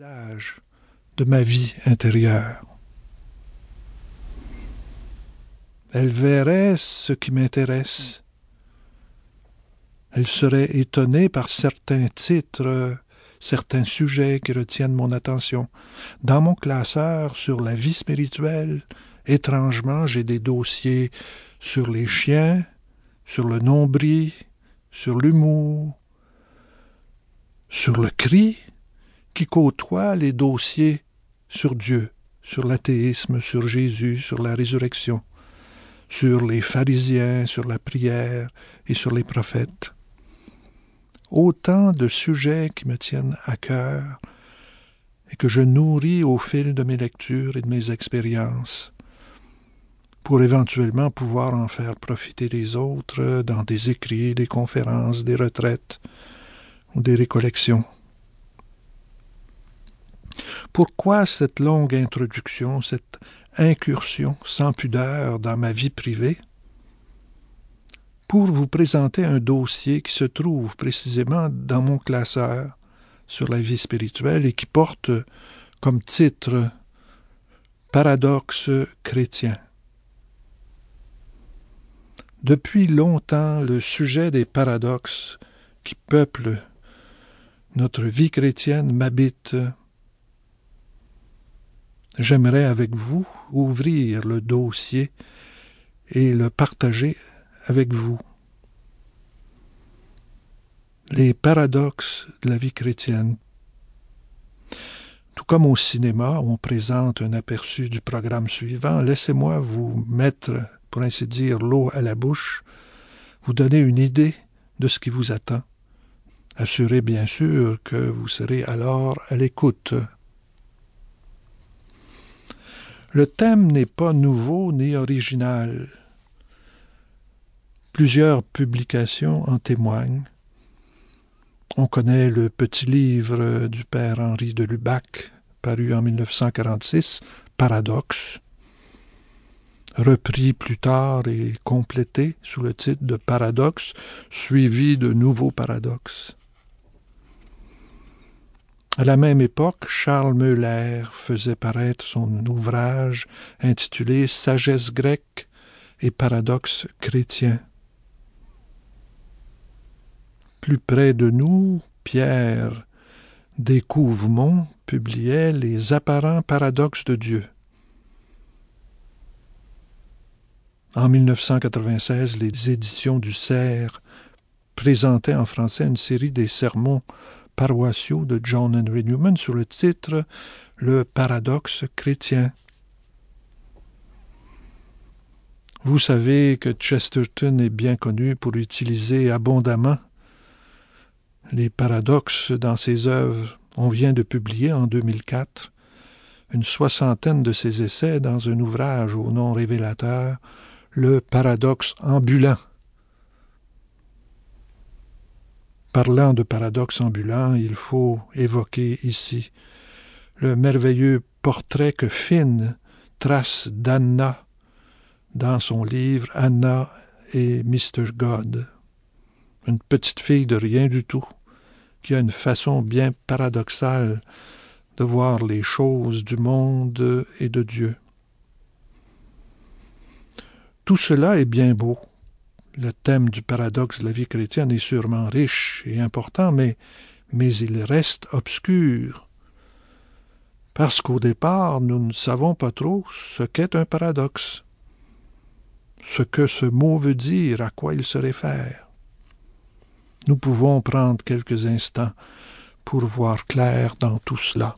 de ma vie intérieure. Elle verrait ce qui m'intéresse. Elle serait étonnée par certains titres, certains sujets qui retiennent mon attention. Dans mon classeur sur la vie spirituelle, étrangement, j'ai des dossiers sur les chiens, sur le nombril, sur l'humour, sur le cri, qui côtoie les dossiers sur Dieu, sur l'athéisme, sur Jésus, sur la résurrection, sur les pharisiens, sur la prière et sur les prophètes. Autant de sujets qui me tiennent à cœur et que je nourris au fil de mes lectures et de mes expériences pour éventuellement pouvoir en faire profiter les autres dans des écrits, des conférences, des retraites ou des récollections. Pourquoi cette longue introduction, cette incursion sans pudeur dans ma vie privée? Pour vous présenter un dossier qui se trouve précisément dans mon classeur sur la vie spirituelle et qui porte comme titre Paradoxe chrétien. Depuis longtemps, le sujet des paradoxes qui peuplent notre vie chrétienne m'habite j'aimerais avec vous ouvrir le dossier et le partager avec vous. Les paradoxes de la vie chrétienne. Tout comme au cinéma, on présente un aperçu du programme suivant, laissez-moi vous mettre, pour ainsi dire, l'eau à la bouche, vous donner une idée de ce qui vous attend. Assurez bien sûr que vous serez alors à l'écoute le thème n'est pas nouveau ni original. Plusieurs publications en témoignent. On connaît le petit livre du père Henri de Lubac, paru en 1946, Paradoxe, repris plus tard et complété sous le titre de Paradoxe, suivi de nouveaux paradoxes. À la même époque, Charles Meuler faisait paraître son ouvrage intitulé Sagesse grecque et paradoxes chrétiens. Plus près de nous, Pierre Découvemont publiait Les apparents paradoxes de Dieu. En 1996, les éditions du Cerf présentaient en français une série des sermons paroissiaux de John Henry Newman sous le titre Le paradoxe chrétien. Vous savez que Chesterton est bien connu pour utiliser abondamment les paradoxes dans ses œuvres. On vient de publier en 2004 une soixantaine de ses essais dans un ouvrage au nom révélateur, Le paradoxe ambulant. Parlant de paradoxe ambulant, il faut évoquer ici le merveilleux portrait que Finn trace d'Anna dans son livre Anna et Mr. God. Une petite fille de rien du tout, qui a une façon bien paradoxale de voir les choses du monde et de Dieu. Tout cela est bien beau, le thème du paradoxe de la vie chrétienne est sûrement riche et important, mais, il reste obscur. Parce qu'au départ, nous ne savons pas trop ce qu'est un paradoxe, ce que ce mot veut dire, à quoi il se réfère. Nous pouvons prendre quelques instants pour voir clair dans tout cela.